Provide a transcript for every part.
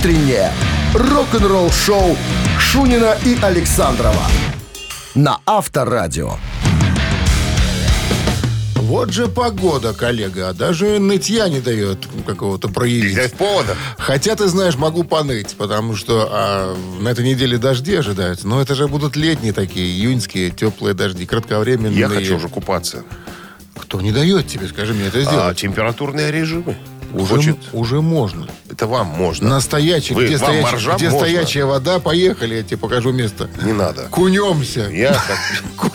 Утреннее рок-н-ролл-шоу Шунина и Александрова на Авторадио. Вот же погода, коллега. а Даже нытья не дает какого-то проявить. Взять повода. Хотя, ты знаешь, могу поныть, потому что а, на этой неделе дожди ожидаются. Но это же будут летние такие, июньские, теплые дожди, кратковременные. Я хочу уже купаться. Кто не дает тебе, скажи мне, это А сделать? температурные режимы? Уже, Хочет? уже можно. Это вам можно. На стоячий, Вы- где, моржам где можно? стоячая вода, поехали, я тебе покажу место. Не надо. Кунемся. Я,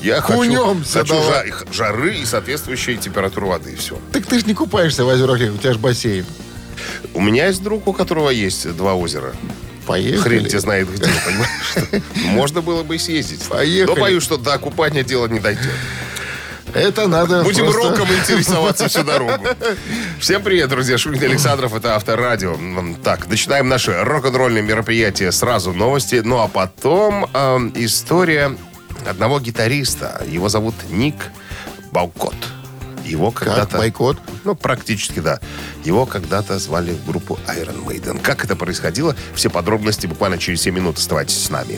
я хочу, Кунемся хочу жа- жары и соответствующей температуры воды. И все. Так ты же не купаешься в озерах, у тебя же бассейн. У меня есть друг, у которого есть два озера. Поехали. Хрен тебя знает где, понимаешь? Можно было бы съездить. Поехали. Но боюсь, что до купания дело не дойдет. Это надо Будем просто- роком интересоваться всю дорогу. Всем привет, друзья. Шунин Александров, это Авторадио. Так, начинаем наши рок-н-ролльные мероприятия. Сразу новости. Ну, а потом эм, история одного гитариста. Его зовут Ник Баукот. Его Как, когда-то... бойкот? Ну, практически, да. Его когда-то звали в группу Iron Maiden. Как это происходило? Все подробности буквально через 7 минут. Оставайтесь с нами.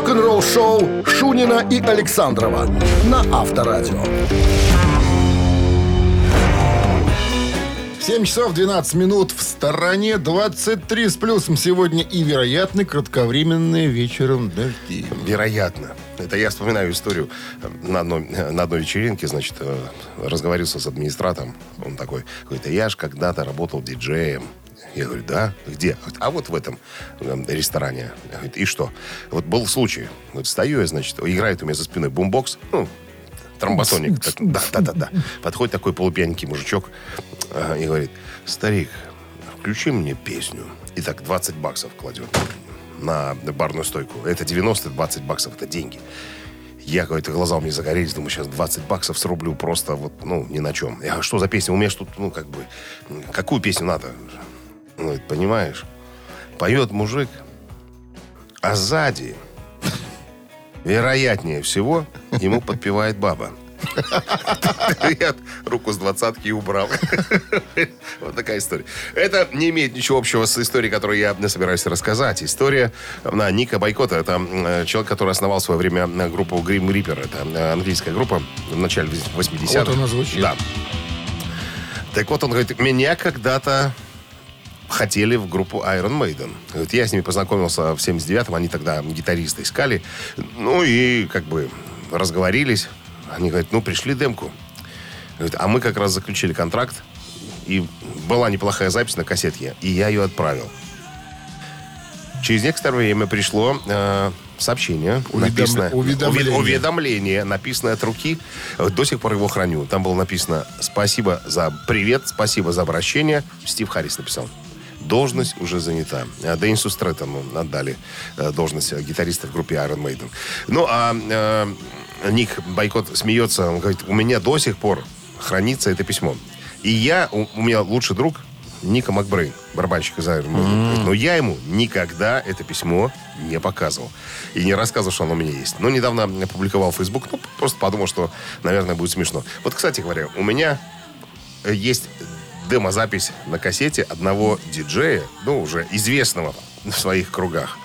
Рок-н-ролл-шоу Шунина и Александрова на Авторадио. 7 часов 12 минут в стороне 23 с плюсом сегодня и вероятны кратковременные вечером дожди. Вероятно. Это я вспоминаю историю на одной, на одной вечеринке, значит, э, разговорился с администратором. Он такой, «А я же когда-то работал диджеем. Я говорю, да? Где? Говорит, А вот в этом э, ресторане. Говорит, и что? Вот был случай. Вот стою я, значит, играет у меня за спиной бумбокс, ну, тромбосоник. Да, да, да, да. Подходит такой полупьяненький мужичок э, и говорит, старик, включи мне песню. И так 20 баксов кладет на барную стойку. Это 90, 20 баксов, это деньги. Я какой-то глаза у меня загорелись, думаю, сейчас 20 баксов срублю просто вот, ну, ни на чем. Я говорю, что за песня? У меня тут, ну, как бы, какую песню надо? Он говорит, понимаешь, поет мужик, а сзади, вероятнее всего, ему подпевает баба. Я руку с двадцатки убрал. Вот такая история. Это не имеет ничего общего с историей, которую я собираюсь рассказать. История на Ника Бойкота. Это человек, который основал в свое время э, группу Grim Reaper. Это э, английская группа в начале 80-х. Вот она звучит. Да. Так вот, он говорит, меня когда-то хотели в группу Iron Maiden. Говорит, я с ними познакомился в 79-м, они тогда гитариста искали. Ну и как бы разговорились. Они говорят, ну пришли демку. Говорит, а мы как раз заключили контракт, и была неплохая запись на кассетке, и я ее отправил. Через некоторое время пришло э, сообщение, Уведом- написанное, уведомление. уве- уведомление, написанное от руки. Вот До сих пор его храню. Там было написано «Спасибо за привет, спасибо за обращение». Стив Харрис написал. Должность уже занята. А Денису Стрэттону отдали э, должность гитариста в группе Iron Maiden. Ну, а э, Ник Бойкот смеется. Он говорит, у меня до сих пор хранится это письмо. И я, у, у меня лучший друг Ника Макбрейн, барабанщик из Iron Maiden. Говорит, Но я ему никогда это письмо не показывал. И не рассказывал, что оно у меня есть. Но недавно опубликовал в Facebook. Ну, просто подумал, что, наверное, будет смешно. Вот, кстати говоря, у меня э, есть демозапись на кассете одного диджея, ну, уже известного в своих кругах,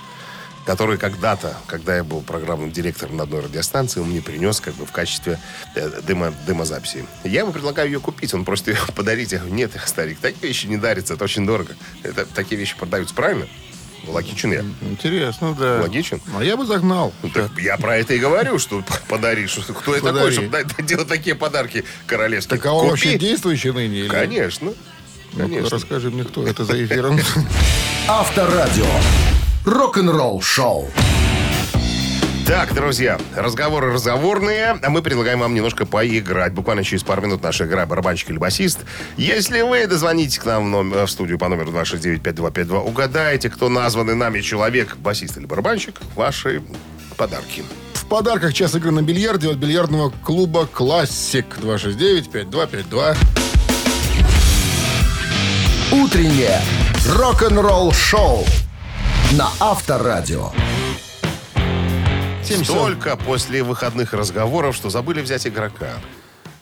который когда-то, когда я был программным директором на одной радиостанции, он мне принес как бы в качестве э, демо, демозаписи. Я ему предлагаю ее купить, он просит ее подарить. Я говорю, нет, старик, такие вещи не дарятся, это очень дорого. Это, такие вещи продаются, правильно? Логичен я. Интересно, да. Логичен. А я бы загнал. Ну, так я про это и говорю, что подаришь. Что- Кто я такой, Подари. чтобы делать такие подарки королевские? Так а он Купи. вообще действующий ныне? или- Конечно. Конечно. расскажи мне, кто это за эфиром. Авторадио. Рок-н-ролл шоу. Так, друзья, разговоры разговорные, а мы предлагаем вам немножко поиграть. Буквально через пару минут наша игра «Барабанщик или басист». Если вы дозвонитесь к нам в, ном- в студию по номеру 269-5252, угадаете, кто названный нами человек, басист или барабанщик, ваши подарки. В подарках час игры на бильярде от бильярдного клуба «Классик» 269-5252. Утреннее рок-н-ролл шоу на Авторадио. 7 часов. Только после выходных разговоров, что забыли взять игрока.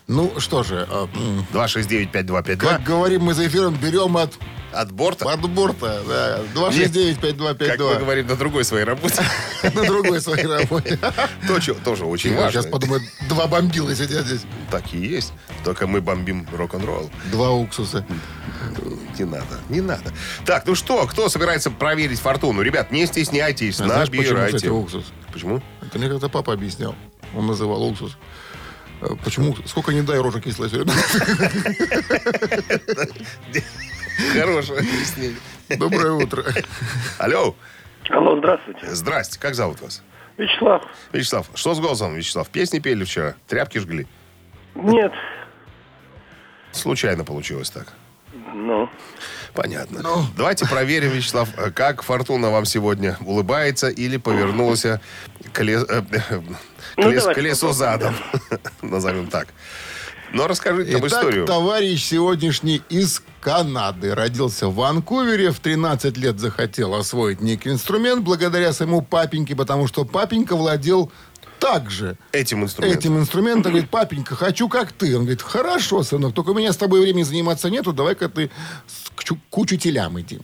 Ну, что же, а, м, 269-5252. как говорим мы за эфиром, берем от От борта? От борта, да. Как мы 269-5252. говорим на другой своей работе. На другой своей работе. Тоже, очень важно. сейчас подумаю, два бомбила сидят здесь. Так и есть. Только мы бомбим рок-н-ролл. Два уксуса. Не надо, не надо. Так, ну что, кто собирается проверить фортуну? Ребят, не стесняйтесь, А почему, набирайте. кстати, уксус? Почему? Это мне как-то папа объяснял. Он называл уксус. Э, Почему? Сколько не дай, рожа кислая все время. Хорошее объяснение. Доброе утро. Алло, Алло, здравствуйте. здрасте, как зовут вас? Вячеслав. Вячеслав, что с голосом, Вячеслав? Песни пели вчера? Тряпки жгли? Нет. Случайно получилось так. Ну, Понятно. Давайте проверим, Вячеслав, э, как фортуна вам сегодня улыбается или повернулась коле- э, э, Ну, колес- давайте колесо задом. Назовем так. Но расскажите об Итак, историю. товарищ сегодняшний из Канады. Родился в Ванкувере, в 13 лет захотел освоить некий инструмент благодаря своему папеньке, потому что папенька владел также Этим инструментом. этим инструментом. Говорит, папенька, хочу как ты. Он говорит, хорошо, сынок, только у меня с тобой времени заниматься нету, давай-ка ты к, к учителям иди.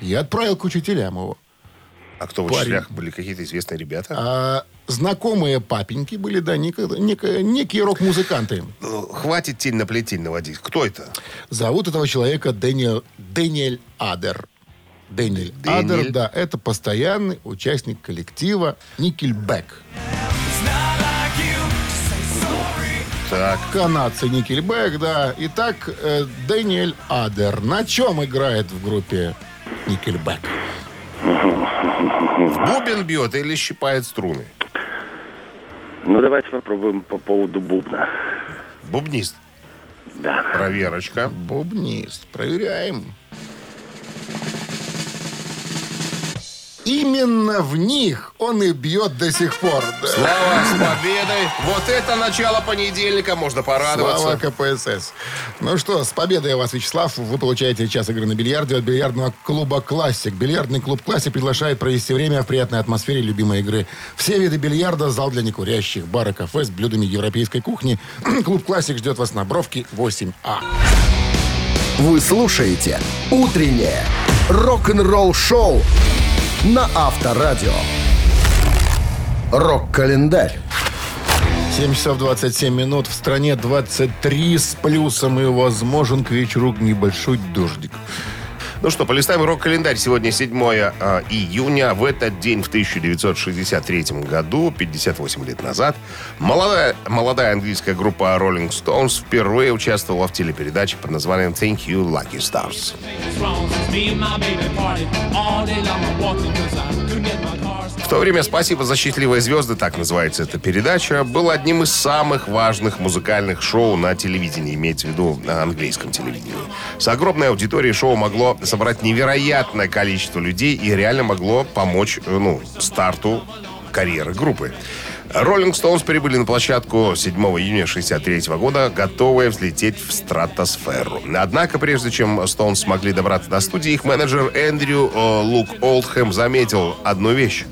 Я отправил к учителям его. А кто в учителях были? Какие-то известные ребята? А знакомые папеньки были, да, нек- нек- некие рок-музыканты. Ну, Хватит тень на плетень наводить. Кто это? Зовут этого человека Дэниел, Дэниэль Адер. Дэниэль Дэниэль. Адер, да, это постоянный участник коллектива Никельбэк. Так, Канадцы Никельбэк, да. Итак, э, Дэниэль Адер на чем играет в группе Никельбэк? Бубен бьет или щипает струны? ну давайте попробуем по поводу бубна. Бубнист. Да. Проверочка. Бубнист. Проверяем. Именно в них он и бьет до сих пор. Слава с победой. Вот это начало понедельника. Можно порадоваться. Слава КПСС. Ну что, с победой вас, Вячеслав. Вы получаете час игры на бильярде от бильярдного клуба «Классик». Бильярдный клуб «Классик» приглашает провести время в приятной атмосфере любимой игры. Все виды бильярда, зал для некурящих, бар и кафе с блюдами европейской кухни. Клуб «Классик» ждет вас на Бровке 8А. Вы слушаете «Утреннее рок-н-ролл-шоу» на Авторадио. Рок-календарь. 7 часов 27 минут. В стране 23 с плюсом и возможен к вечеру небольшой дождик. Ну что, полистаем рок-календарь. Сегодня 7 а, июня. В этот день, в 1963 году, 58 лет назад, молодая, молодая английская группа Rolling Stones впервые участвовала в телепередаче под названием Thank You, Lucky Stars. В то время «Спасибо за счастливые звезды», так называется эта передача, был одним из самых важных музыкальных шоу на телевидении, имеется в виду на английском телевидении. С огромной аудиторией шоу могло собрать невероятное количество людей и реально могло помочь э, ну, старту карьеры группы. Роллинг Стоунс прибыли на площадку 7 июня 1963 года, готовые взлететь в стратосферу. Однако, прежде чем Стоунс смогли добраться до студии, их менеджер Эндрю э, Лук Олдхэм заметил одну вещь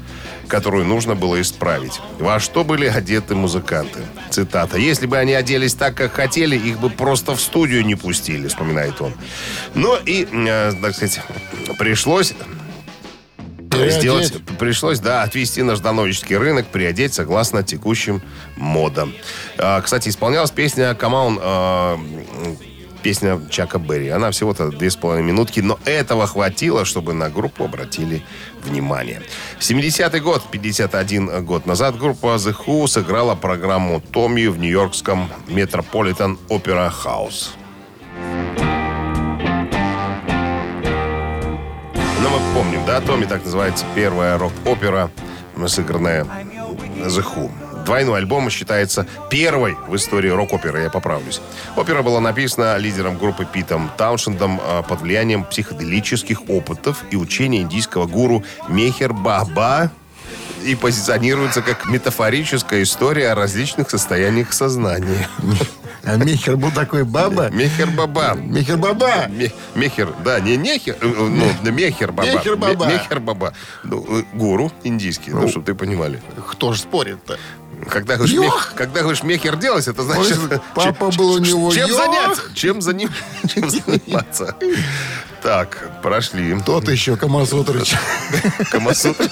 которую нужно было исправить. Во что были одеты музыканты? Цитата. «Если бы они оделись так, как хотели, их бы просто в студию не пустили», вспоминает он. Ну и, э, так сказать, пришлось сделать, пришлось, да, отвести на ждановический рынок, приодеть согласно текущим модам. А, кстати, исполнялась песня «Come on», а, песня Чака Берри. Она всего-то две с половиной минутки, но этого хватило, чтобы на группу обратили внимание. 70-й год, 51 год назад, группа The Who сыграла программу Томми в нью-йоркском Metropolitan Opera House. Ну, мы помним, да, Томми так называется первая рок-опера, сыгранная The Who. Двойной альбом считается первой в истории рок-оперы, я поправлюсь. Опера была написана лидером группы Питом Тауншендом э, под влиянием психоделических опытов и учения индийского гуру Мехер Баба и позиционируется как метафорическая история о различных состояниях сознания. А Мехер был такой баба. Мехер Баба. Мехер баба. Ме- Мехер, да, не нехер, э, ну, Мехер Баба. Мехер Баба. Ме- Мехер Баба. Ну, э, гуру индийский, ну, Ну. чтобы ты понимали. Кто ж спорит-то? Когда говоришь, мех- когда говоришь мехер делать, это значит... Ой, папа был у него Чем йох! заняться? Чем, зани- чем заниматься? Так, прошли. Тот еще Камасутрыч. Камасутра.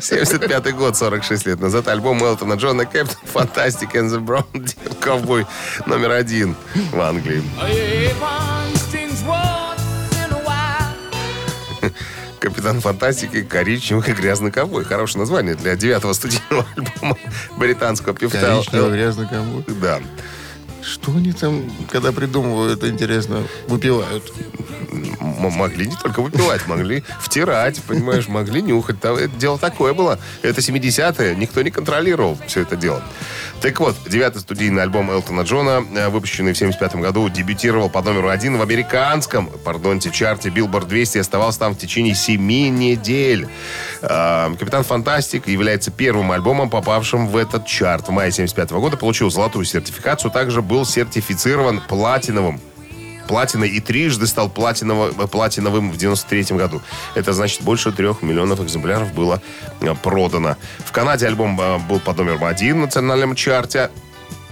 75 год, 46 лет назад. Альбом Элтона Джона Кэптон Fantastic and the Brown Ковбой номер один в Англии. Капитан Фантастики, коричневый и грязный ковбой. Хорошее название для девятого студийного альбома британского певца. Коричневый грязный ковбой. Да. Что они там, когда придумывают, интересно, выпивают? М- могли не только выпивать, могли втирать, понимаешь, могли нюхать. Там это дело такое было. Это 70-е, никто не контролировал все это дело. Так вот, девятый студийный альбом Элтона Джона, э, выпущенный в 75 году, дебютировал под номеру один в американском, пардонте, чарте Billboard 200 и оставался там в течение семи недель. Э, Капитан Фантастик является первым альбомом, попавшим в этот чарт. В мае 75 года получил золотую сертификацию, также был сертифицирован платиновым платиной и трижды стал платиново- платиновым в 93 году. Это значит, больше трех миллионов экземпляров было э, продано. В Канаде альбом э, был под номером один в национальном чарте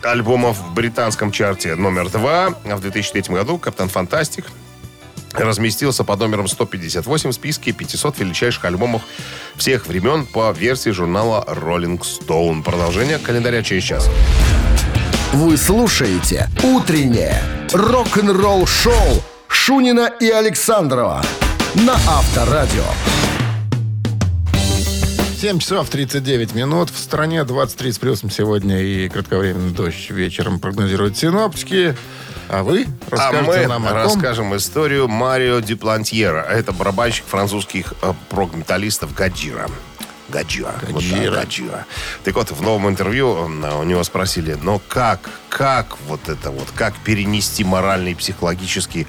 альбомов в британском чарте номер два. А в 2003 году «Капитан Фантастик» разместился под номером 158 в списке 500 величайших альбомов всех времен по версии журнала Rolling Stone. Продолжение календаря через час. Вы слушаете «Утреннее рок-н-ролл-шоу» Шунина и Александрова на Авторадио. 7 часов 39 минут. В стране 23 с плюсом сегодня и кратковременный дождь вечером прогнозируют синоптики. А вы А расскажете мы нам о том, расскажем историю Марио Диплантьера. Это барабанщик французских э, прог-металлистов Гаджира. Гаджира. Вот так, Гаджира. Гаджира. Так вот, в новом интервью у него спросили, но как, как вот это вот, как перенести моральный и психологический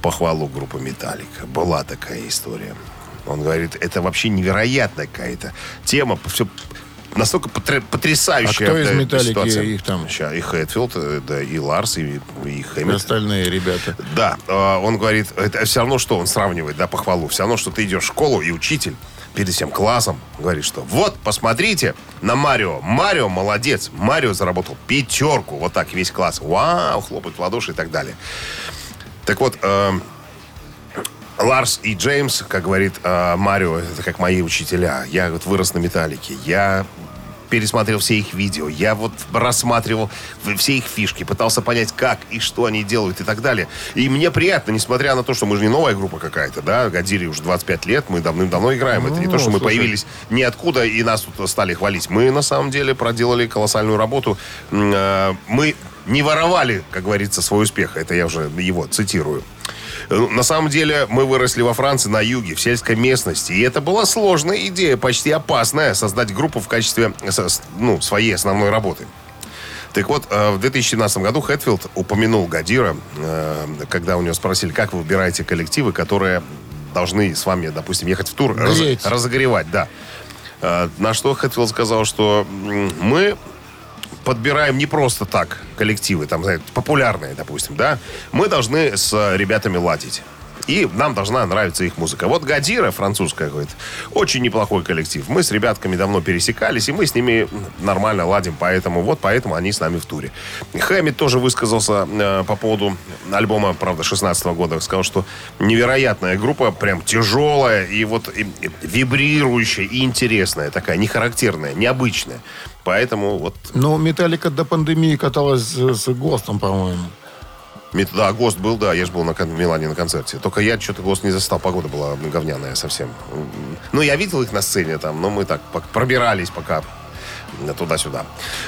похвалу группы Металлика? Была такая история. Он говорит, это вообще невероятная какая-то тема. Все настолько потр- потрясающая А кто из «Металлики» ситуация. их там? Ща, и Хэтфилд, э, да, и Ларс, и, и и Хэмилтон. остальные ребята. Да, э, он говорит, это все равно, что он сравнивает, да, похвалу. Все равно, что ты идешь в школу, и учитель перед всем классом говорит, что вот, посмотрите на Марио. Марио молодец. Марио заработал пятерку. Вот так весь класс. Вау, хлопает в ладоши и так далее. Так вот, э, Ларс и Джеймс, как говорит э, Марио, это как мои учителя. Я вот вырос на металлике. Я пересмотрел все их видео. Я вот рассматривал все их фишки, пытался понять, как и что они делают и так далее. И мне приятно, несмотря на то, что мы же не новая группа какая-то, да, Годире уже 25 лет, мы давным-давно играем. это не то, что мы слушай. появились ниоткуда и нас тут стали хвалить. Мы, на самом деле, проделали колоссальную работу. Э, Мы не воровали, как говорится, свой успех. Это я уже его цитирую. Э, На самом деле мы выросли во Франции на юге, в сельской местности. И это была сложная идея, почти опасная, создать группу в качестве э, ну, своей основной работы. Так вот, э, в 2017 году Хэтфилд упомянул Гадира, э, когда у него спросили, как вы выбираете коллективы, которые должны с вами, допустим, ехать в тур, раз- разогревать, да. На что Хэтфилд сказал, что мы подбираем не просто так коллективы, там, знаете, популярные, допустим, да. Мы должны с ребятами ладить. И нам должна нравиться их музыка. Вот Гадира, французская, говорит, очень неплохой коллектив. Мы с ребятками давно пересекались, и мы с ними нормально ладим, поэтому вот поэтому они с нами в туре. Хэммит тоже высказался э, по поводу альбома, правда, 16 года. Сказал, что невероятная группа, прям тяжелая и вот и- и вибрирующая и интересная такая, не характерная, необычная. Поэтому вот Ну, Металлика до пандемии каталась с, с ГОСТом, по-моему. Мет- Да, ГОСТ был, да, я же был на, кон- в Милане на концерте. Только я что-то ГОСТ не застал, погода была говняная совсем. Ну, я видел их на сцене там, но мы так пробирались пока туда-сюда.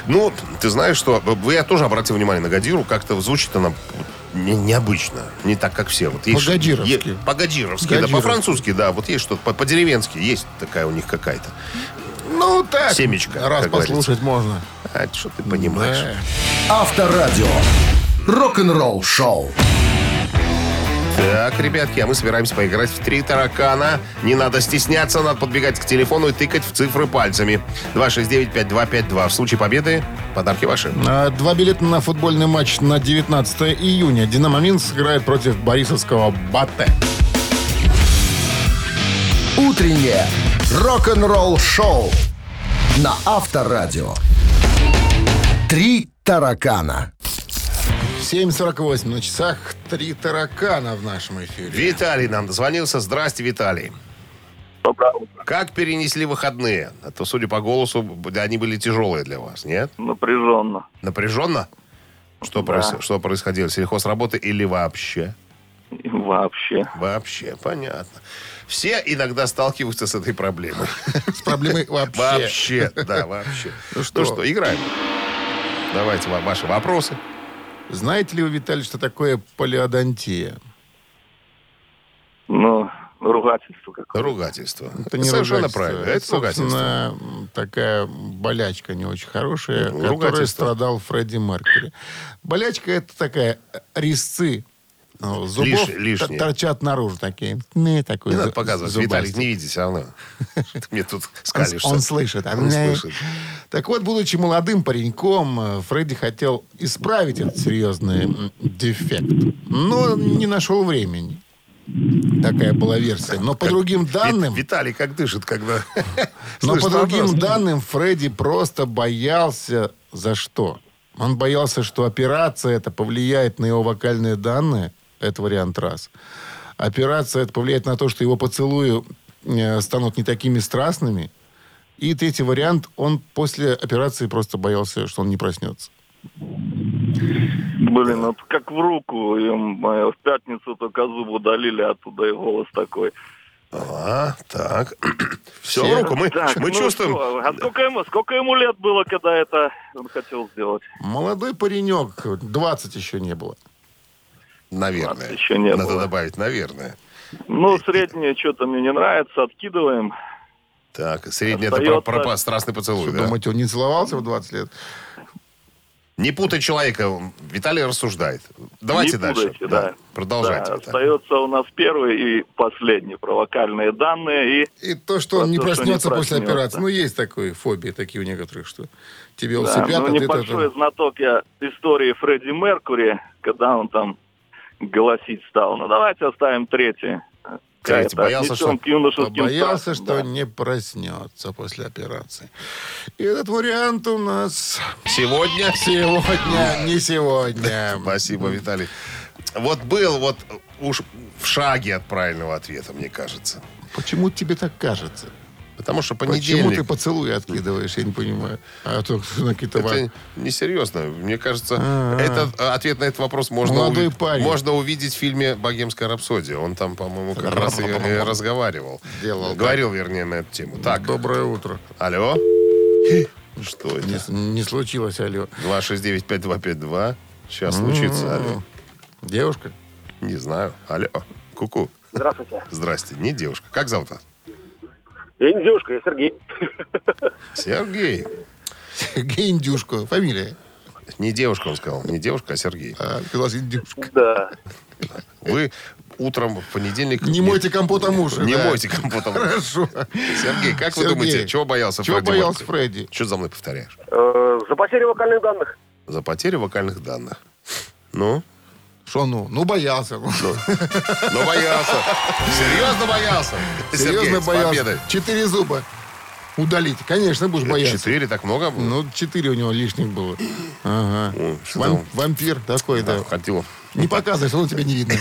Ну, ты знаешь, что... э, Я тоже обратил внимание на Гадиру, как-то звучит она не- необычно, не так, как все. Вот есть- По-гадировски. е- По-гадировски, да, по-французски, да, вот есть что-то, по- по-деревенски есть такая у них какая-то. Ну, так. Семечко, Раз послушать можно. А, что ты понимаешь? Да. Авторадио. Рок-н-ролл шоу. Так, ребятки, а мы собираемся поиграть в три таракана. Не надо стесняться, надо подбегать к телефону и тыкать в цифры пальцами. 269-5252. В случае победы подарки ваши. А, Два билета на футбольный матч на 19 июня. «Динамо Минск» играет против борисовского «Батэ». Утреннее рок-н-ролл шоу на Авторадио. Три таракана. 7.48 на часах. Три таракана в нашем эфире. Виталий нам дозвонился. Здрасте, Виталий. Доброе утро. Как перенесли выходные? А то, судя по голосу, они были тяжелые для вас, нет? Напряженно. Напряженно? Что, Да. проис- что происходило? Сельхозработы или вообще? Вообще. Вообще, понятно. Все иногда сталкиваются с этой проблемой. С проблемой вообще. Вообще, да, вообще. Ну Ну что? что, играем. Давайте ва- ваши вопросы. Знаете ли вы, Виталий, что такое полиодонтия? Ну, ругательство какое. Ругательство. Это не Совершенно ругательство. правильно. Это, Это ругательство. такая болячка не очень хорошая, Ну, которой страдал Фредди Меркьюри. Болячка это такая резцы ну, зубов Лиш- т- лишние. торчат наружу такие. Не, такой Не надо показывать. зубастый. Виталик не видит все равно. Ты мне тут скалишься. он слышит. Он слышит. Так вот, будучи молодым пареньком, э, Фредди хотел исправить этот серьезный дефект, но не нашел времени. Такая была версия. Но по Как- другим данным... Виталий как дышит, когда... Но по другим данным, Фредди просто боялся за что? Он боялся, что операция это повлияет на его вокальные данные. Это вариант раз. Операция это повлияет на то, что его поцелуи э, станут не такими страстными. И третий вариант, он после операции просто боялся, что он не проснется. Блин, вот как в руку. ё-моё, В пятницу только зуб удалили, оттуда и голос такой. А, так. Все, Все? руку мы, Так, мы ну чувствуем. что, а сколько ему, сколько ему лет было, когда это он хотел сделать? Молодой паренек, 20 еще не было. Наверное. еще не Надо было. добавить, наверное. Ну, среднее что-то мне не нравится, откидываем. Так, средний это про, Остается- про страстный поцелуй, Что, да? думаете, он не целовался в 20 лет? Не путай человека. Виталий рассуждает. Давайте Не дальше. путайте, да. Продолжайте. Да, остается у нас первый и последний про вокальные данные. И И то, что он не что не проснется после проснется. операции. Ну, есть такой фобии такие у некоторых, что тебе Да, усыпят, ну, а небольшой это... знаток я истории Фредди Меркури, когда он там голосить стал. Ну, давайте оставим третий. Какая-то Боялся, что- Боялся, что да. не проснется после операции. И этот вариант у нас Сегодня... сегодня, не сегодня. Спасибо, Виталий. Вот был вот уж в шаге от правильного ответа, мне кажется. Почему тебе так кажется? Потому что Почему понедельник... ты поцелуи откидываешь, я не понимаю. А то на какие-то... Это несерьезно. Мне кажется, А-а. этот э, ответ на этот вопрос можно, парень. можно увидеть в фильме «Богемская рапсодия». Он там, по-моему, как раз и, и разговаривал. Делал, да. Говорил, вернее, на эту тему. Так, Доброе утро. алло. Что это? Не, не случилось, алло. 269-5252. Сейчас случится, алло. Девушка? Не знаю. Алло. Ку-ку. Здравствуйте. Здрасте. Не девушка. Как зовут вас? Я не девушка, я Сергей. Сергей. Сергей Индюшко. Фамилия. Не девушка, он сказал. Не девушка, а Сергей. А, сказал Индюшка. Да. Вы утром в понедельник... Не мойте компотом уши. Не да. мойте компотом. Хорошо. Сергей, как вы Сергей, думаете, чего боялся Чего Фредди боялся Меркьюри? Фредди? Что за мной повторяешь? Э, за потерю вокальных данных. За потерю вокальных данных. Ну? Что ну? Ну, боялся. Ну боялся. Серьезно боялся. Серьезно боялся. Четыре зуба удалить. Конечно, будешь бояться. Четыре, так много было? Ну, четыре у него лишних было. Ага. Ну, вампир такой, да. Хотел. Не показывай, что тебя не видно.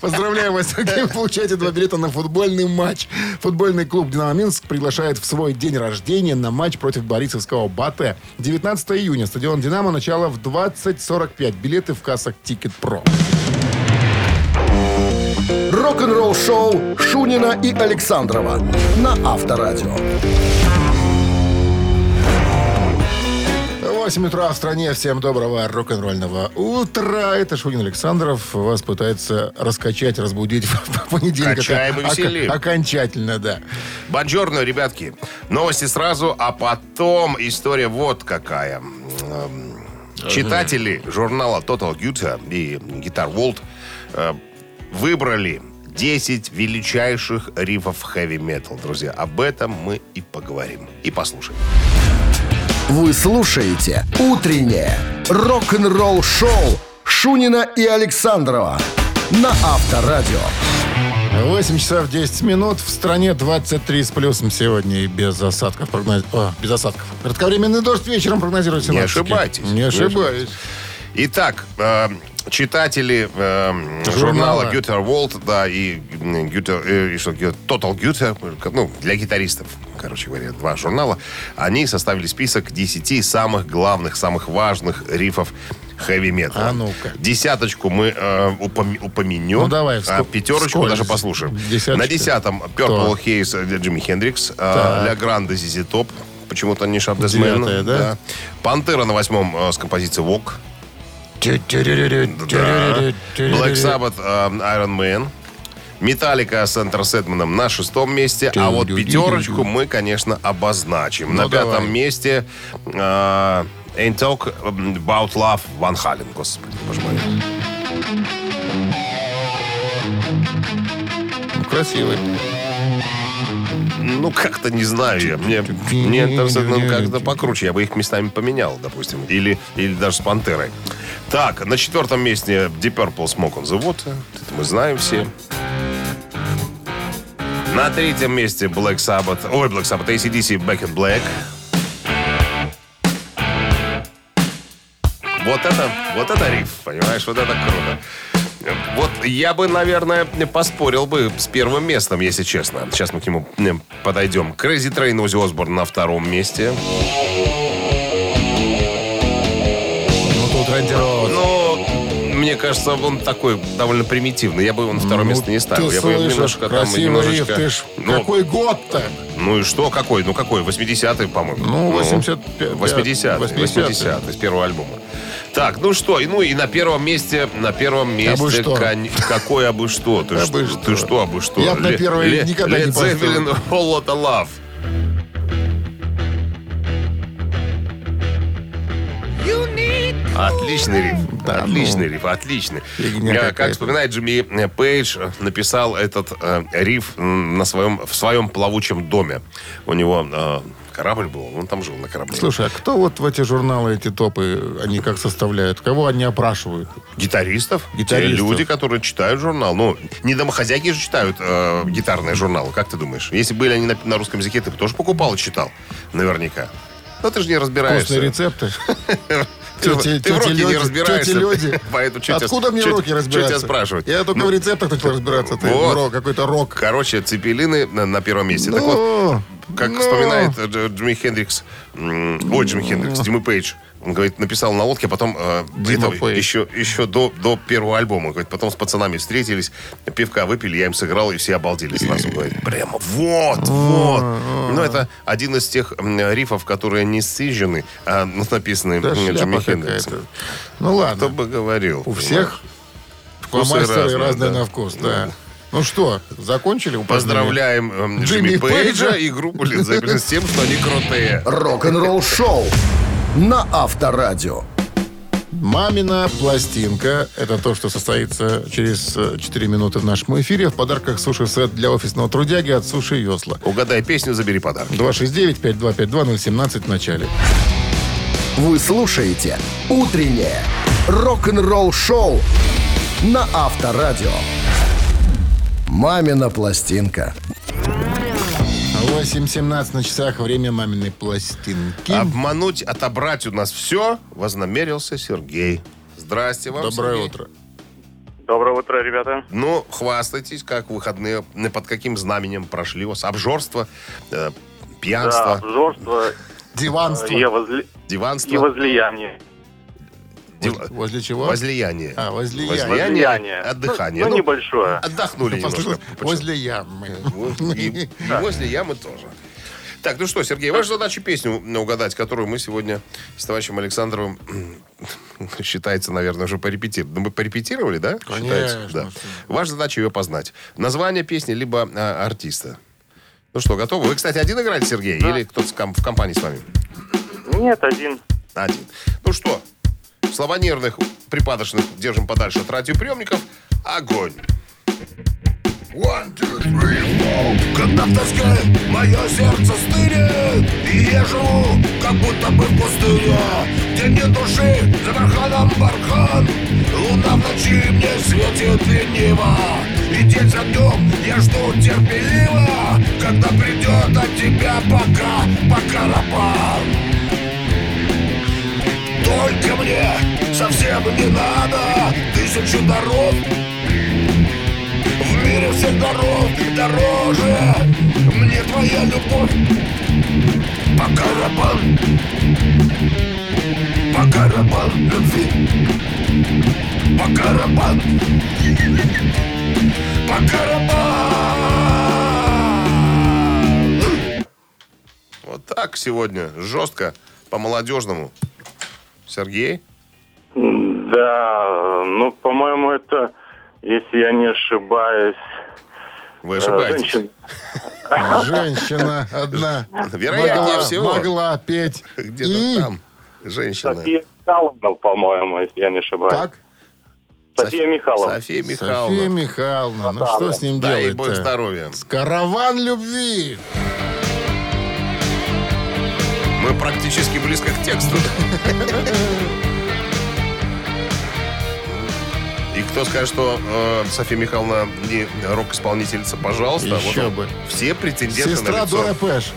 Поздравляю вас, Сергей. Получаете два билета на футбольный матч. Футбольный клуб «Динамо Минск» приглашает в свой день рождения на матч против Борисовского «Батэ». 19 июня. Стадион «Динамо». Начало в 20.45. Билеты в кассах «Ticket Pro». Рок-н-ролл шоу Шунина и Александрова на Авторадио. 8 утра в стране. Всем доброго рок-н-ролльного утра. Это Шунин Александров. Вас пытается раскачать, разбудить в понедельник. Качаем и веселим. Окончательно, да. Бонжорно, ребятки. Новости сразу, а потом история вот какая. Эм, Читатели журнала Total Guitar и Guitar World э, выбрали 10 величайших рифов metal. Друзья, об этом мы и поговорим. И послушаем. Вы слушаете «Утреннее рок-н-ролл-шоу» Шунина и Александрова на Авторадио. 8 часов 10 минут. В стране 23 с плюсом сегодня и без осадков. Прогноз... О, без осадков. Кратковременный дождь вечером прогнозируют Не ошибайтесь. Не ошибаюсь. Итак, э, читатели э, Журнала. Guitar World, да, и, Guitar, э, и что, Total Guitar, ну, для гитаристов, короче говоря, два журнала, они составили список 10 самых главных, самых важных рифов хэви металла. А ну-ка. Десяточку мы э, упоми- упомянем, Ну, давай, а вскользь- пятерочку вскользь. даже послушаем. Десяточка. На десятом Purple Haze Джимми Хендрикс, Так. Ля Гранде Зизи Топ, почему-то не Шабдесмен. Девятая, да? Пантера на восьмом э, с композицией Walk. Black Sabbath, э, Iron Man. Металлика с Энтер Сетманом на шестом месте. А вот пятерочку мы, конечно, обозначим. Ну, на пятом давай. месте э, Ain't Talk About Love Ван Хален. Господи, боже мой. Красивый. Ну, как-то не знаю я. Мне, мне Sandman как-то покруче. Я бы их местами поменял, допустим. Или, или даже с Пантерой. Так, на четвертом месте Deep Purple Smoke on the Water. Это мы знаем все. На третьем месте Black Sabbath. Ой, Black Sabbath. ACDC Back in Black. Вот это, вот это риф, понимаешь? Вот это круто. Вот я бы, наверное, поспорил бы с первым местом, если честно. Сейчас мы к нему подойдем. Crazy Train Оззи Осборн на втором месте. Мне кажется, он такой довольно примитивный. Я бы его на второе Ну, место не ставил. Я бы его немножко там немножечко... риф. Ты ж Ну, какой год-то? Ну и что, какой? Ну какой? 80-й, по-моему. Ну, 85, 80-й. 80-й. 80-й, с первого альбома. Так, ну что, и- ну и на первом месте, на первом месте, что? кон- какой абы что? Ты, Абы что? ты что, абы что? Я б на Ле- первое Ле- никогда не Led поставил. Zeppelin, Whole Lotta Love. Отличный риф. Да, отличный ну, риф, отличный. Э, Как вспоминает Джимми э, Пейдж, написал этот э, риф на своем, в своем плавучем доме. У него э, корабль был, он там жил на корабле. Слушай, а кто вот в эти журналы, эти топы, они как составляют? Кого они опрашивают? Гитаристов. Гитаристов. Те люди, которые читают журнал. Ну, не домохозяйки же читают э, гитарные журналы, как ты думаешь? Если были они на, на русском языке, ты бы тоже покупал и читал. Наверняка. Но ты же не разбираешься. Вкусные рецепты. Тети- ты в роке не разбираешься. люди. Поэтому Откуда мне чё разбираться? тебя спрашивать? Я только Ну, в рецептах начал разбираться. Ты вот. рок, какой-то рок. Короче, цепелины на, на первом месте. так вот, Ну, как ну. вспоминает э, Дж- Джимми Хендрикс, ой, Джимми Хендрикс, Димы Пейдж, он говорит, написал на лодке, а потом э, Дима еще, еще до, до первого альбома. Говорит, потом с пацанами встретились, пивка выпили, я им сыграл, и все обалдели сразу. Говорит, прямо вот, вот. Ну, это один из тех рифов, которые не сыжены, а ну, написаны Да Джимми Хендриксом. Ну ладно. Кто бы говорил. У всех Вкусы разные, разные да. на вкус, да. Ну что, закончили? Поздравляем эм, Джимми Джимми Пейджа Пейджа. и группу Zeppelin с тем, что они крутые. Рок-н-ролл шоу на Авторадио. Мамина пластинка. Это то, что состоится через э, 4 минуты в нашем эфире. В подарках суши-сет для офисного трудяги от Суши Йосла. Угадай песню, забери подарок. 269-5252-017 в начале. Вы слушаете «Утреннее рок-н-ролл шоу» на Авторадио. «Мамина пластинка». 8.17 на часах. Время маминой пластинки. Обмануть, отобрать у нас все вознамерился Сергей. Здрасте вам, Доброе Сергей. утро. Доброе утро, ребята. Ну, хвастайтесь, как выходные, э, под каким знаменем прошли у вас? Обжорство, э, Да, пьянство, обжорство Диванство. и, возли... диванство, и возлияние. Див- Возле чего? возлияние. А, возлияние. Возлияние. отдыхание. Ну, Ну, небольшое. Отдохнули немножко. Послышалось, Почему? Возле ямы. Вот, И, и возле ямы тоже. Так, ну что, Сергей, ваша задача песню угадать, которую мы сегодня с товарищем Александровым считается, наверное, уже порепетировали. Ну, мы порепетировали, да? Считается? Конечно, Да. что. Ваша задача ее познать. Название песни, либо а, артиста. Ну что, готовы? Вы, кстати, один играете, Сергей? Или кто-то в компании с вами? Нет, один. Один. Ну что, слова нервных, припадочных держим подальше от радиоприемников. Огонь! One, two, three. Когда в тоске мое сердце стынет И я живу, как будто бы в пустыне Где души, за барханом бархан Луна в ночи мне светит лениво И день за днем я жду терпеливо Когда придет от тебя пока, пока рапан Только мне совсем не надо. Тысячу даров. В мире всех даров дороже. Мне твоя любовь. Пока рапан Пока рапан любви. Пока рапан Пока рапан Вот так сегодня, жестко, по-молодежному. Сергей? Да, ну, по-моему, это, если я не ошибаюсь, Вы э, ошибаетесь. женщина. Женщина одна Вероятнее могла, всего. могла петь. Где-то И там. Женщина. София Михайловна, по-моему, если я не ошибаюсь. так, София Михайловна. София София Михайловна. Михайловна, ну Да, что да. с ним Дай ей бог делать здоровья. Караван любви. Мы практически близко к тексту. И кто скажет, что э, София Михайловна не рок-исполнительница, пожалуйста. Еще вот бы. Все претенденты Сестра на лицо. Дора Пэш,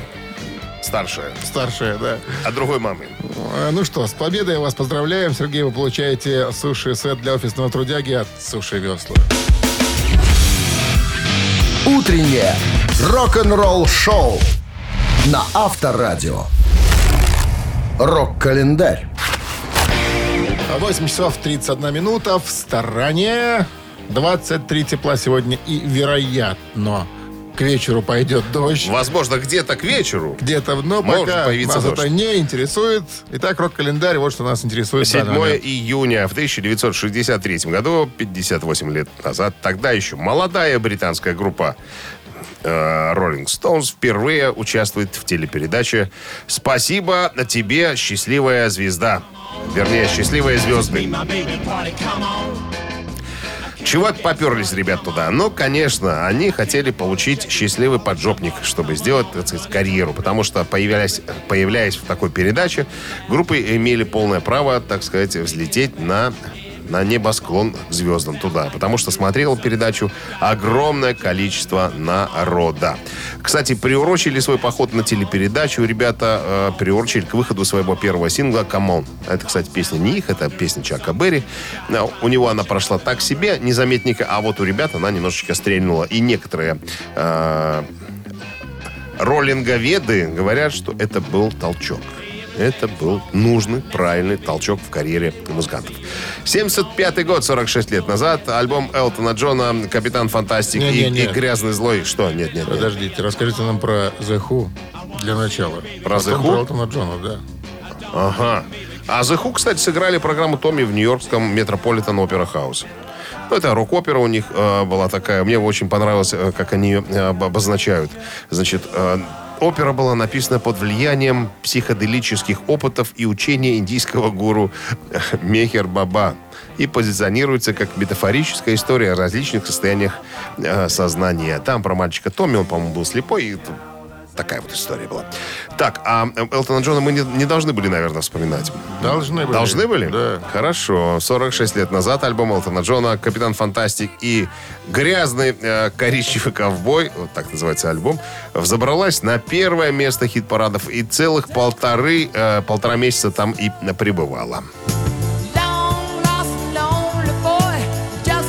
Старшая. старшая, да. А другой мамы. Э, Ну что, с победой вас поздравляем. Сергей, вы получаете суши-сет для офисного трудяги от Суши Весла. Утреннее рок-н-ролл-шоу на Авторадио. Рок-календарь. 8 часов 31 минута. В стороне 23 тепла сегодня и, вероятно, к вечеру пойдет дождь. Возможно, где-то к вечеру. Где-то, но Может пока появиться нас дождь. это не интересует. Итак, рок-календарь, вот что нас интересует. в 7 данный момент. июня в 1963 году, 58 лет назад, тогда еще молодая британская группа э, Rolling Stones впервые участвует в телепередаче «Спасибо тебе, счастливая звезда». Вернее, «Счастливые звезды». Чего поперлись ребят туда? Ну, конечно, они хотели получить счастливый поджопник, чтобы сделать, так сказать, карьеру. Потому что, появляясь, появляясь в такой передаче, группы имели полное право, так сказать, взлететь на на небосклон звездам туда, потому что смотрел передачу огромное количество народа. Кстати, приурочили свой поход на телепередачу ребята, э, приурочили к выходу своего первого сингла «Come On». Это, кстати, песня не их, это песня Чака Берри. Э, У него она прошла так себе, незаметненько, а вот у ребят она немножечко стрельнула. И некоторые э, роллинговеды говорят, что это был толчок. Это был нужный, правильный толчок в карьере музыкантов. 75 год, 46 лет назад, альбом Элтона Джона «Капитан Фантастик» и, Не-не-не. и «Грязный злой». Что? Нет, нет, нет. Подождите, расскажите нам про The Who для начала. Про The Потом Who? Про Элтона Джона, да. Ага. А The Who, кстати, сыграли программу Томми в Нью-Йоркском Метрополитен Опера Хаус. Ну, это рок-опера у них э, была такая. Мне очень понравилось, э, как они э, об- обозначают. Значит, э, опера была написана под влиянием психоделических опытов и учения индийского гуру Мехер Баба и позиционируется как метафорическая история о различных состояниях э, сознания. Там про мальчика Томми, он, по-моему, был слепой, и такая вот история была. Так, а э, Элтона Джона мы не, не должны были, наверное, вспоминать. Должны были. Должны были? Да. Хорошо. 46 лет назад альбом Элтона Джона «Капитан Фантастик» и «Грязный э, коричневый ковбой», вот так называется альбом, взобралась на первое место хит-парадов и целых полторы, э, полтора месяца там и пребывала.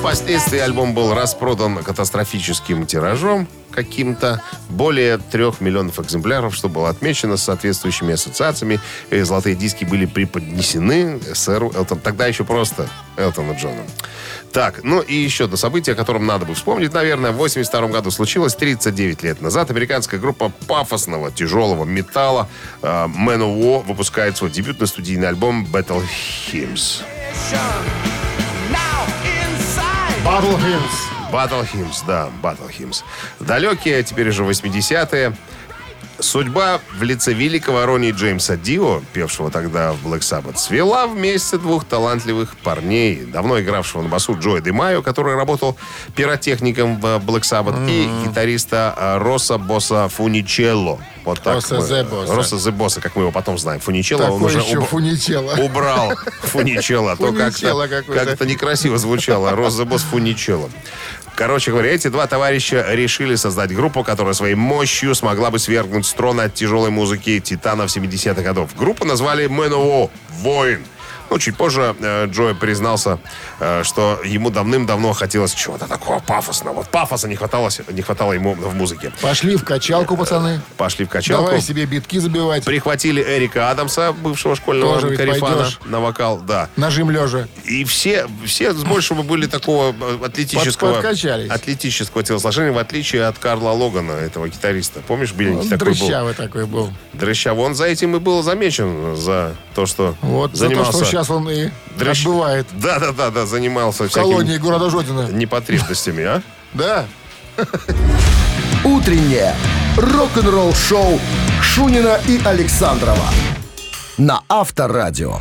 Впоследствии альбом был распродан катастрофическим тиражом каким-то более трех миллионов экземпляров, что было отмечено с соответствующими ассоциациями. И золотые диски были преподнесены сэру Элтон. Тогда еще просто Элтону Джону. Так, ну и еще одно событие, о котором надо бы вспомнить, наверное, в 82 году случилось 39 лет назад. Американская группа пафосного, тяжелого металла э, Man of War выпускает свой дебютный студийный альбом Battle Hymns. Battle Hymns. Battle Hymns, да, Battle Hymns. Далекие, теперь уже 80-е. Судьба в лице великого Ронни Джеймса Дио, певшего тогда в Black Sabbath, свела вместе двух талантливых парней, давно игравшего на басу Джоя Де Майо, который работал пиротехником в Black Sabbath, и гитариста а, Росса Босса Фуничелло. Вот так Росса мы- Зе Босса. Росса Зе Босса, как мы его потом знаем. Фуничелло, он Такой уже еще уб- фуничело. убрал Фуничелло. а то Фуничелло как-то как-то некрасиво звучало. Роза Босс Фуничелло. Короче говоря, эти два товарища решили создать группу, которая своей мощью смогла бы свергнуть с трона от тяжелой музыки титанов 70-х годов. Группу назвали МНО «Воин». Ну, чуть позже э, Джой признался, э, что ему давным-давно хотелось чего-то такого пафосного. Вот пафоса не хватало, не хватало ему в музыке. Пошли в качалку, пацаны. Пошли в качалку. Давай себе битки забивать. Прихватили Эрика Адамса, бывшего школьного Тоже карифана, пойдешь. на вокал, да. Нажим лежа. И все, все с большего были такого э, атлетического, атлетического телосложения, в отличие от Карла Логана, этого гитариста. Помнишь, беленький такой был? Дрыщавый такой был. Дрыщав. Он за этим и был замечен, за то, что Вот за то, занимался... что сейчас он и дрыщ- отбывает Да, да, да, да, занимался в колонии всякими города Жодина. непотребностями, а? Да. Утреннее рок-н-ролл-шоу Шунина и Александрова на Авторадио.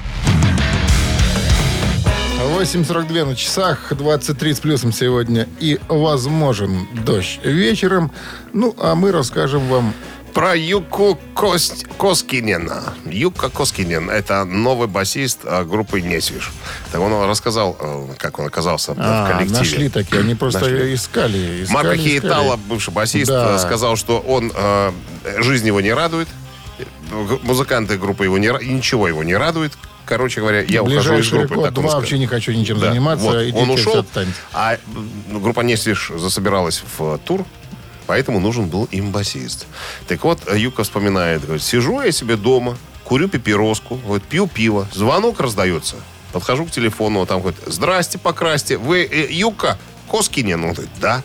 8.42 на часах, 23 с плюсом сегодня и возможен дождь вечером. Ну, а мы расскажем вам Про Юку Кость... Коскинена. Юка Коскинен. Это новый басист э, группы Несвиш. Так он рассказал, э, как он оказался в А, коллективе. нашли такие, они просто Нашли. искали, искали. Марко. Хиетало, бывший басист, Да. сказал, что он э, жизнь его не радует. Музыканты группы его не ничего его не радует. Короче говоря, я ухожу из группы. год, два вообще не хочу ничем Да, заниматься. вот, он ушел, а группа Несвиш засобиралась в тур, поэтому нужен был им басист. Так вот, Юка вспоминает, говорит, сижу я себе дома, курю папироску, вот, пью пиво, звонок раздается. Подхожу к телефону, а там говорит, здрасте, покрасьте, вы э, Юка Коскинен? Он говорит, да.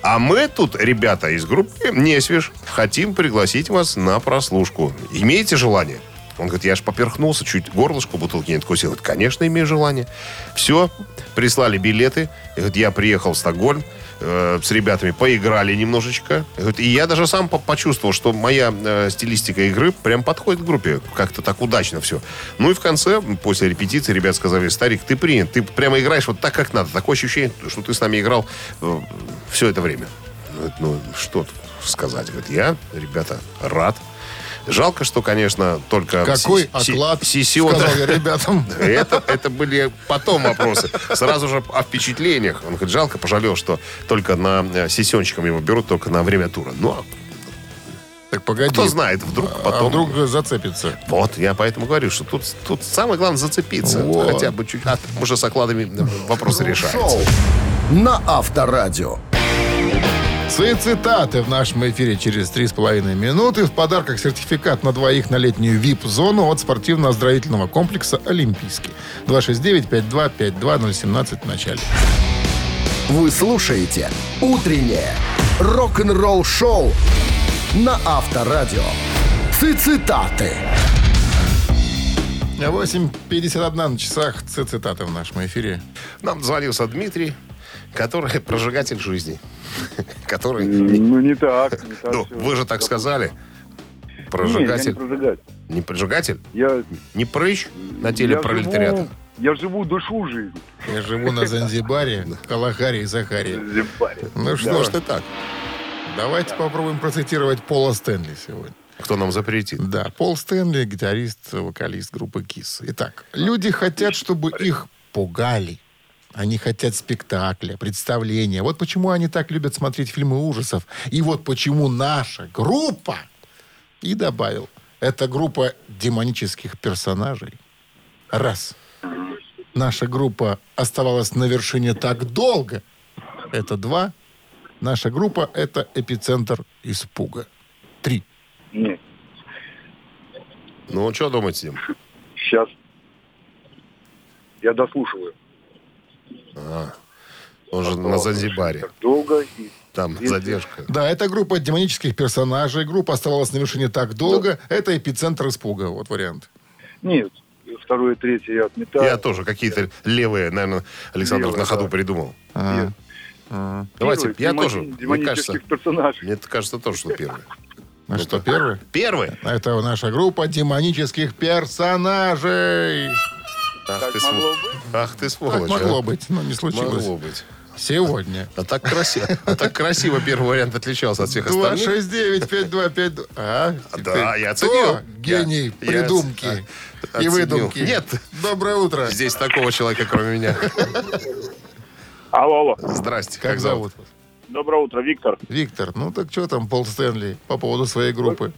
А мы тут, ребята из группы Несвиш, хотим пригласить вас на прослушку. Имеете желание? Он говорит, я аж поперхнулся, чуть горлышко бутылки не откусил. Говорит, конечно, имею желание. Все, прислали билеты. Говорит, я приехал в Стокгольм э, с ребятами, поиграли немножечко. И я даже сам по- почувствовал, что моя э, стилистика игры прям подходит к группе. Как-то так удачно все. Ну и в конце, после репетиции, ребят сказали, старик, ты принят. Ты прямо играешь вот так, как надо. Такое ощущение, что ты с нами играл все это время. Ну, что тут сказать? Говорит, я, ребята, рад. Жалко, что, конечно, только... Какой си- си- оклад, сисион- сказал я ребятам. это, это были потом вопросы. Сразу же о впечатлениях. Он говорит, жалко, пожалел, что только на э, сессионщиком его берут только на время тура. Ну, а Так погоди. кто знает, вдруг А потом... вдруг зацепится. Вот, я поэтому говорю, что тут, тут самое главное зацепиться. Вот. Хотя бы чуть... А уже с окладами э, вопросы решаются. Шоу на Авторадио. Цитаты в нашем эфире через три с половиной минуты. В подарках сертификат на двоих на летнюю VIP-зону от спортивно-оздоровительного комплекса «Олимпийский». 269-5252-017 в начале. Вы слушаете «Утреннее рок-н-ролл-шоу» на Авторадио. Цитаты. 8.51 на часах. Цитаты в нашем эфире. Нам звонился Дмитрий, который прожигатель жизни. Который... Ну, не так. Не так Ну, вы же так сказали. Не, я не Прожигатель. прожигатель. Не прожигатель? Я, Не прыщ на теле я пролетариата? живу- Я живу душу жизни. Я живу на Занзибаре, Калахаре и Захаре. Зимбаре. Ну что ж, и так. давайте попробуем процитировать Пола Стэнли сегодня. Кто нам запретит? Да, Пол Стэнли, гитарист, вокалист группы Кис. Итак, люди хотят, чтобы их пугали. Они хотят спектакля, представления. Вот почему они так любят смотреть фильмы ужасов. И вот почему наша группа, и добавил, это группа демонических персонажей. Раз. Наша группа оставалась на вершине так долго. Это два. Наша группа – это эпицентр испуга. Три. Нет, Ну, что думать с ним? сейчас. Я дослушиваю. Он же на Занзибаре. Долго и Там задержка. Да, это группа демонических персонажей. Группа оставалась на вершине так долго. Это эпицентр испуга. Вот вариант. Нет, второе, третье я отметаю. Я тоже какие-то левые, наверное, Александров Левые, на ходу да. придумал. Нет. Давайте, Первый, я демон- тоже, мне кажется, Демонических персонажей. мне кажется тоже, что первый. А что, первый? Первый? Это наша группа демонических персонажей. Ах Так ты, могло св- быть? Ах ты Так сволочь. могло а. быть, но не случилось. Могло быть. Сегодня. А так красиво, а так красиво первый вариант отличался от всех остальных. 269-5252. А? Да, Ты я оценил. Гений Я- придумки я и оценил. выдумки. Нет. Доброе утро. Здесь такого человека, кроме меня. Алло, алло. Здрасте. Как, зовут вас? Доброе утро, Виктор. Виктор. Ну так что там, Пол Стэнли, по поводу своей группы?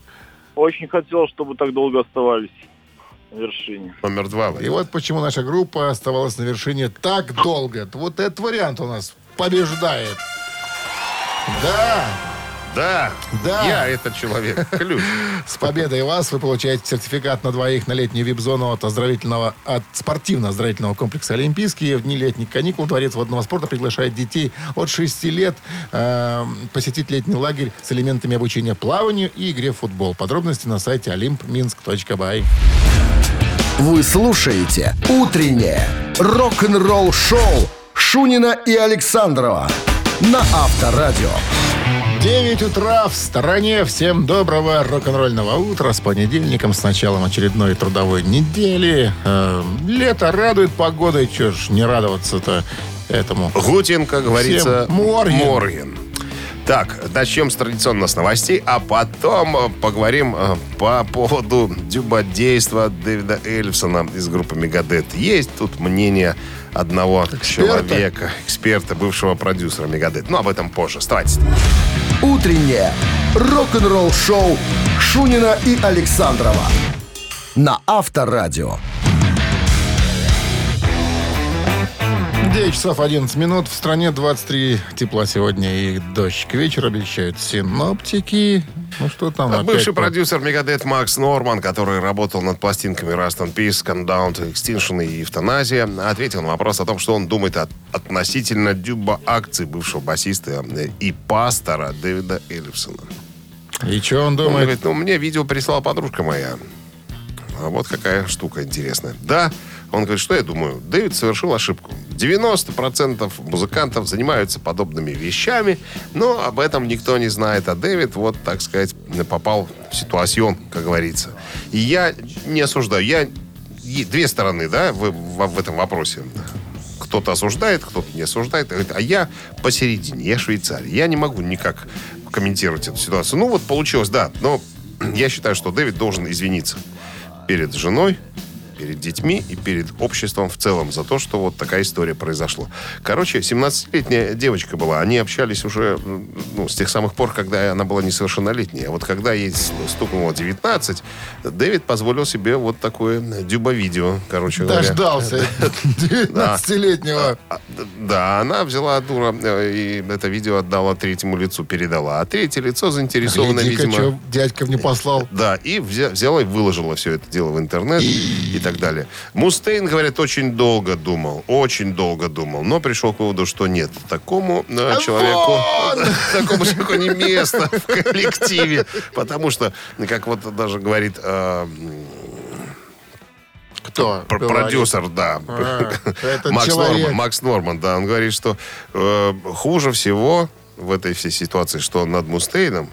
Очень хотел, чтобы так долго оставались вершине. Номер два. И вот почему наша группа оставалась на вершине так долго. Вот этот вариант у нас побеждает. Да, Да, Да. я этот человек. Ключ. с победой вас вы получаете сертификат на двоих на летнюю вип-зону от оздоровительного, от спортивно-оздоровительного комплекса «Олимпийский». В дни летних каникул Дворец водного спорта приглашает детей от 6 лет э, посетить летний лагерь с элементами обучения плаванию и игре в футбол. Подробности на сайте olympminsk.by. Вы слушаете «Утреннее рок-н-ролл-шоу» Шунина и Александрова на Авторадио. 9 утра в стороне. Всем доброго рок-н-ролльного утра с понедельником, с началом очередной трудовой недели. Э, лето радует погодой, чё ж не радоваться-то этому. Гутин, как говорится, Всем морген. морген. Так, начнем с традиционно с новостей, а потом э, поговорим э, по поводу дюбодейства Дэвида Эльфсона из группы Мегадет. Есть тут мнение одного человека, эксперта, бывшего продюсера Мегадет. Но об этом позже. Вставайте. Утреннее рок-н-ролл-шоу Шунина и Александрова на Авторадио. 9 часов 11 минут. В стране 23 тепла сегодня и дождь. К вечеру обещают синоптики. Ну что там А? Бывший по- продюсер Мегадет Макс Норман, который работал над пластинками Rust and Peace, Countdown Extinction и Эвтаназия, ответил на вопрос о том, что он думает от- относительно дюба акций бывшего басиста э, и пастора Дэвида Эллифсона. И что он Он думает? говорит, ну, мне видео прислала подружка моя. А вот какая штука интересная. Да, он говорит, что я думаю? Дэвид совершил ошибку. 90% музыкантов занимаются подобными вещами, но об этом никто не знает. А Дэвид, вот, так сказать, попал в ситуацион, как говорится. И я не осуждаю. Я две стороны, да, в, в- в этом вопросе. Кто-то осуждает, кто-то не осуждает. А я посередине, я швейцарий. Я не могу никак комментировать эту ситуацию. Ну вот получилось, да. Но я считаю, что Дэвид должен извиниться перед женой, перед детьми и перед обществом в целом за то, что вот такая история произошла. Короче, 17-летняя девочка была. Они общались уже ну, с тех самых пор, когда она была несовершеннолетняя. А вот когда ей стукнуло 19, Дэвид позволил себе вот такое дюба-видео, короче говоря. Дождался 19-летнего. А, д- Да, она взяла дура э, и это видео отдала третьему лицу, передала. А третье лицо заинтересовано, Гляди-ка, видимо... что дядька мне послал. Да, и взя- взяла и выложила все это дело в интернет и так далее. Мустейн, говорят, очень долго думал, очень долго думал, но пришел к выводу, что нет, такому э, человеку, такому человеку не место в коллективе, потому что, как вот даже говорит э, Кто? Пр-? Продюсер, да. А, Макс человек. Норман, Макс Норман, да, он говорит, что э, хуже всего в этой всей ситуации, что над Мустейном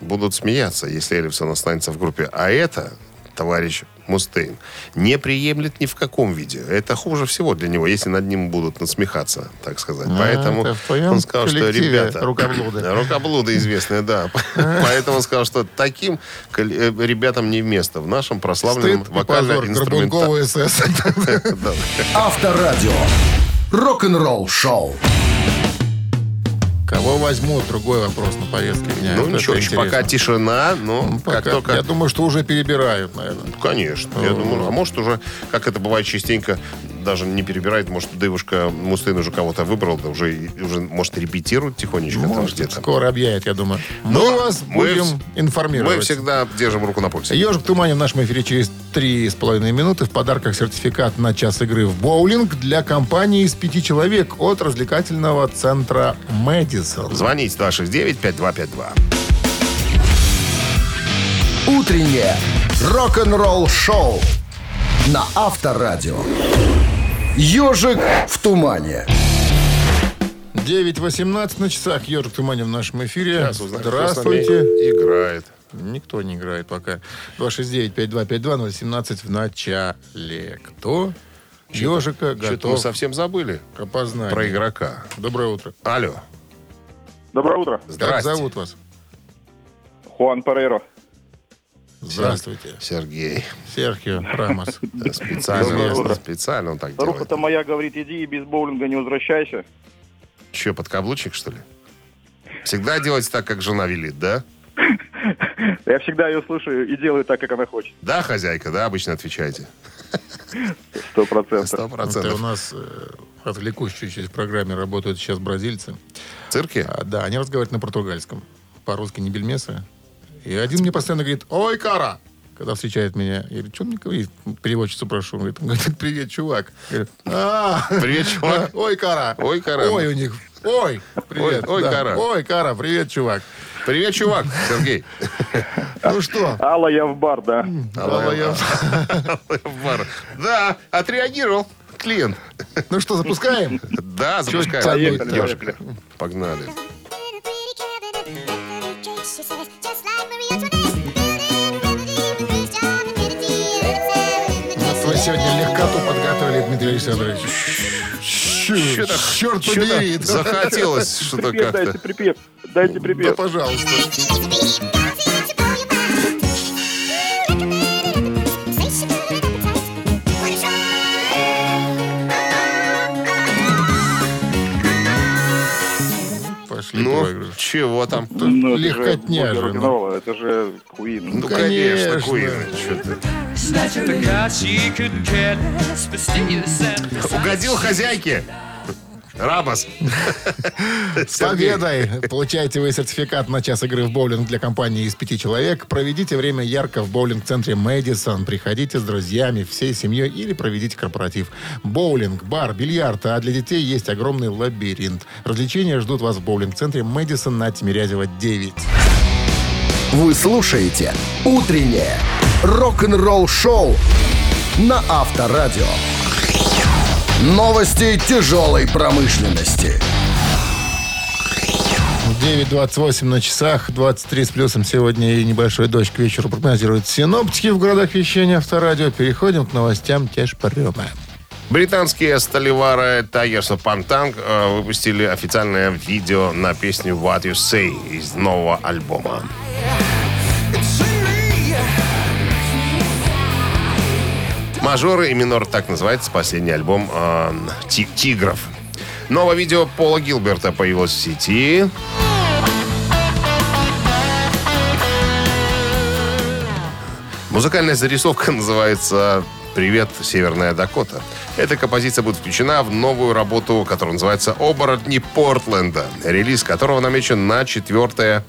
будут смеяться, если Эллифсон останется в группе. А это, товарищ Мустейн, не приемлет ни в каком виде. Это хуже всего для него, если над ним будут насмехаться, так сказать. А, Поэтому он сказал, что ребята... рукоблуды. Рукоблуды известные, да. Поэтому он сказал, что таким э, ребятам не место в нашем прославленном вокально-инструментальном... Горбунковый СС. Да. Кого возьмут? Другой вопрос на повестке дня. Ну Вот ничего, пока тишина, но Ну, как пока- только... Я думаю, что уже перебирают, наверное. Конечно, я думаю, а может уже, как это бывает частенько, даже не перебирает, может, девушка Мустейн уже кого-то выбрал, да уже, уже может, репетирует тихонечко там Может, где-то. скоро объявят, я думаю. Ну, Мы вас мы будем вс- информировать. Мы всегда держим руку на пульсе. Ежик Тумани в нашем эфире через три с половиной минуты. В подарках сертификат на час игры в боулинг для компании из пяти человек от развлекательного центра «Мэдисон». Звоните 269-5252. Утреннее рок-н-ролл-шоу на Авторадио. Ежик в тумане. 9.18 на часах. Ежик Тумани в нашем эфире. Сейчас узнаем, Здравствуйте. Играет. Никто не играет пока. 269-5252-017 в начале. Кто? Ежика Что-то мы готов совсем забыли к опознанию. про игрока. Доброе утро. Алло. Доброе утро. Как Здрасте. зовут вас? Хуан Парейро. Здравствуйте. Сергей. Серхио Рамос. Специально, специально он так делает. Старуха-то моя говорит, иди и без боулинга не возвращайся. Че, подкаблучник, что ли? Всегда делать так, как жена велит, да? Я всегда ее слушаю и делаю так, как она хочет. Да, хозяйка, да, обычно отвечаете. Сто процентов. Сто Это у процентов. нас, э, отвлекусь чуть-чуть, в программе работают сейчас бразильцы. В цирке? А, да, они разговаривают на португальском. По-русски не бельмесы. И один мне постоянно говорит, ой, Кара! Когда встречает меня, я говорю, что мне говорит? Переводчицу прошу. Он говорит, он говорит, привет, чувак. Я говорю, «А, Привет, чувак. Ой, Кара. Ой, Кара. Ой, у них. Ой, привет. Ой, да. Кара. Ой, Кара, привет, чувак. Привет, чувак, Сергей. Ну что? Алла, я в бар, да. Алла, я- В бар. Да, отреагировал клиент. Ну что, запускаем? Да, запускаем. Девушка. Погнали. Сегодня легкоту подготовили, Дмитрий Александрович. Черт чё побери. захотелось что-то Припев дайте, как-то. припев. Дайте Да, припев. пожалуйста. Пошли Ну. Чего там? Ну, легкотня же, ну. Это же Queen. Ну, конечно, конечно. Куин. Угодил хозяйке. Рабас. С победой! Получаете вы сертификат на час игры в боулинг для компании из пяти человек. Проведите время ярко в боулинг-центре Мэдисон. Приходите с друзьями, всей семьей или проведите корпоратив. Боулинг, бар, бильярд, а для детей есть огромный лабиринт. Развлечения ждут вас в боулинг-центре Мэдисон на Тимирязева 9. Вы слушаете «Утреннее рок-н-ролл-шоу» на Авторадио. Новости тяжелой промышленности. 9.28 на часах, 23 с плюсом сегодня и небольшой дождь к вечеру прогнозируют синоптики в городах вещания Авторадио. Переходим к новостям Тешпарема. Британские столевары Tigers of Pantang выпустили официальное видео на песню What You Say из нового альбома. Мажоры и минор, так называется последний альбом э, «Ти- Тигров. Новое видео Пола Гилберта появилось в сети. Музыкальная зарисовка называется «Привет, Северная Дакота». Эта композиция будет включена в новую работу, которая называется «Оборотни Портленда», релиз которого намечен на 4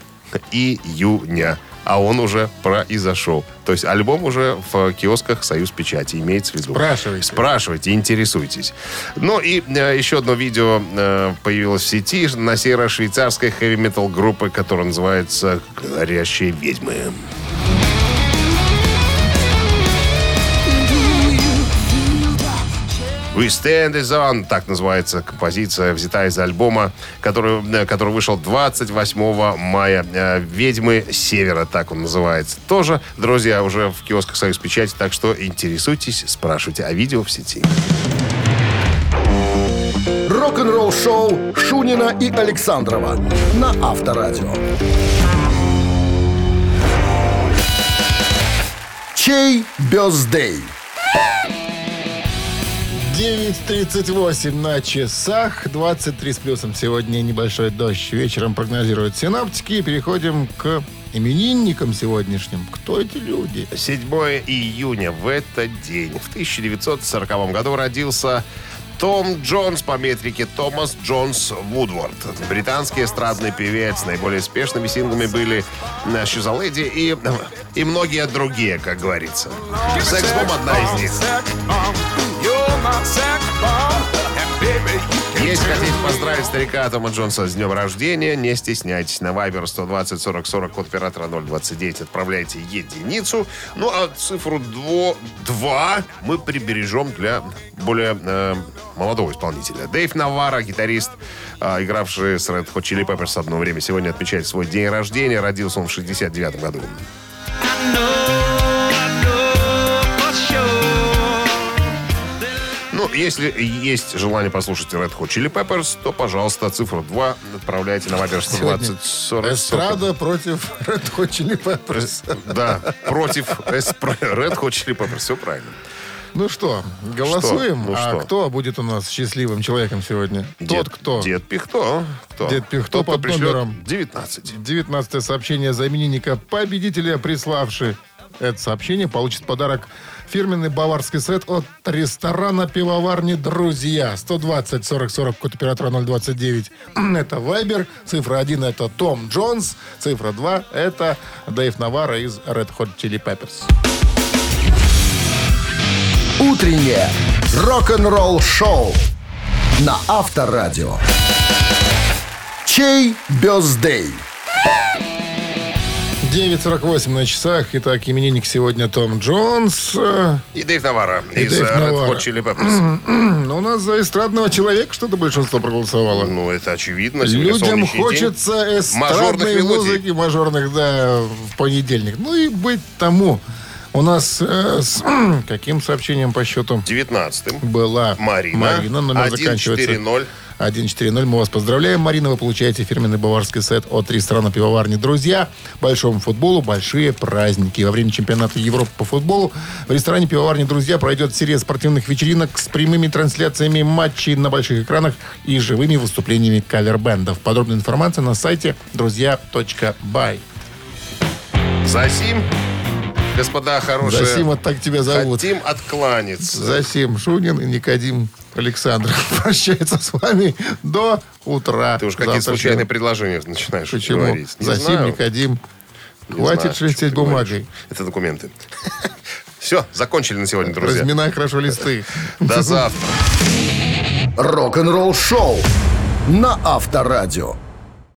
июня. А он уже произошел. То есть альбом уже в киосках «Союз Печати» имеется в виду. Спрашивайте. Спрашивайте, интересуйтесь. Ну и э, еще одно видео э, появилось в сети, на сей раз швейцарской хэви-метал группы, которая называется «Горящие ведьмы». We Stand Is On, так называется композиция, взята из альбома, который, э, который вышел 28 мая. Э, «Ведьмы Севера», так он называется. Тоже, друзья, уже в киосках «Союз Печати», так что интересуйтесь, спрашивайте о видео в сети. Рок-н-ролл-шоу Шунина и Александрова на Авторадио. Чей бездей? 9.38 на часах, 23 с плюсом. Сегодня небольшой дождь. Вечером прогнозируют синоптики. И переходим к именинникам сегодняшним. Кто эти люди? 7 июня в этот день, в 1940 году родился Том Джонс по метрике Томас Джонс Вудворд. Британский эстрадный певец. Наиболее успешными синглами были «She's a Lady» и, и многие другие, как говорится. «Секс-бом» одна из них. Если хотите поздравить старика Тома Джонса с днем рождения, не стесняйтесь. На Viber 120 40 40 код оператора 029 отправляйте единицу. Ну, а цифру 2 мы прибережем для более э, молодого исполнителя. Дэйв Навара, гитарист, э, игравший с Red Hot Chili Peppers одно время, сегодня отмечает свой день рождения. Родился он в 69 году. Ну, если есть желание послушать Red Hot Chili Peppers, то, пожалуйста, цифру 2 отправляйте на Viber 120 40 Эстрада против Red Hot Chili Peppers. Да, против Red Hot Chili Peppers. Все правильно. Ну что, голосуем? Что? Ну а что? кто будет у нас счастливым человеком сегодня? Тот, Дед- кто. Дед Пихто. Кто? Дед Пихто Тот, под номером. 19. 19 сообщение за именинника победителя, приславший это сообщение, получит подарок фирменный баварский сет от ресторана пивоварни «Друзья». 120 40 40, код оператора 029. Это Вайбер. Цифра 1 это Том Джонс. Цифра 2 это Дэйв Навара из Red Hot Chili Peppers. Утреннее рок-н-ролл-шоу на Авторадио. Чей бездей? 9.48 на часах. Итак, именинник сегодня Том Джонс. Э, И Дэйв Навара И из Дэйв э, Red Навара. Hot Chili Peppers. Но у нас за эстрадного человека что-то большинство проголосовало. Ну, это очевидно. Сегодня Людям солнечный день. хочется Мажорных эстрадной мелодий. музыки, мажорных, да, в понедельник. Ну и быть тому. У нас э, с каким сообщением по счету 19-м. была Марина. Марина, номер заканчивается 1-4-0. 140. Мы вас поздравляем, Марина. Вы получаете фирменный баварский сет от ресторана пивоварни «Друзья». Большому футболу большие праздники. Во время чемпионата Европы по футболу в ресторане пивоварни «Друзья» пройдет серия спортивных вечеринок с прямыми трансляциями матчей на больших экранах и живыми выступлениями кавер-бендов. Подробная информация на сайте друзья.бай. Засим, господа хорошие. Засима, так тебя зовут. Хотим откланяться. Засим Шунин и Никодим Александров прощается с вами до утра. Ты уж какие случайные предложения начинаешь Почему? говорить. Не Засим. Никодим. Не Хватит ты бумагой. Это документы. Все, закончили на сегодня, друзья. Разминай хорошо листы. До завтра. Рок-н-ролл-шоу на Авторадио.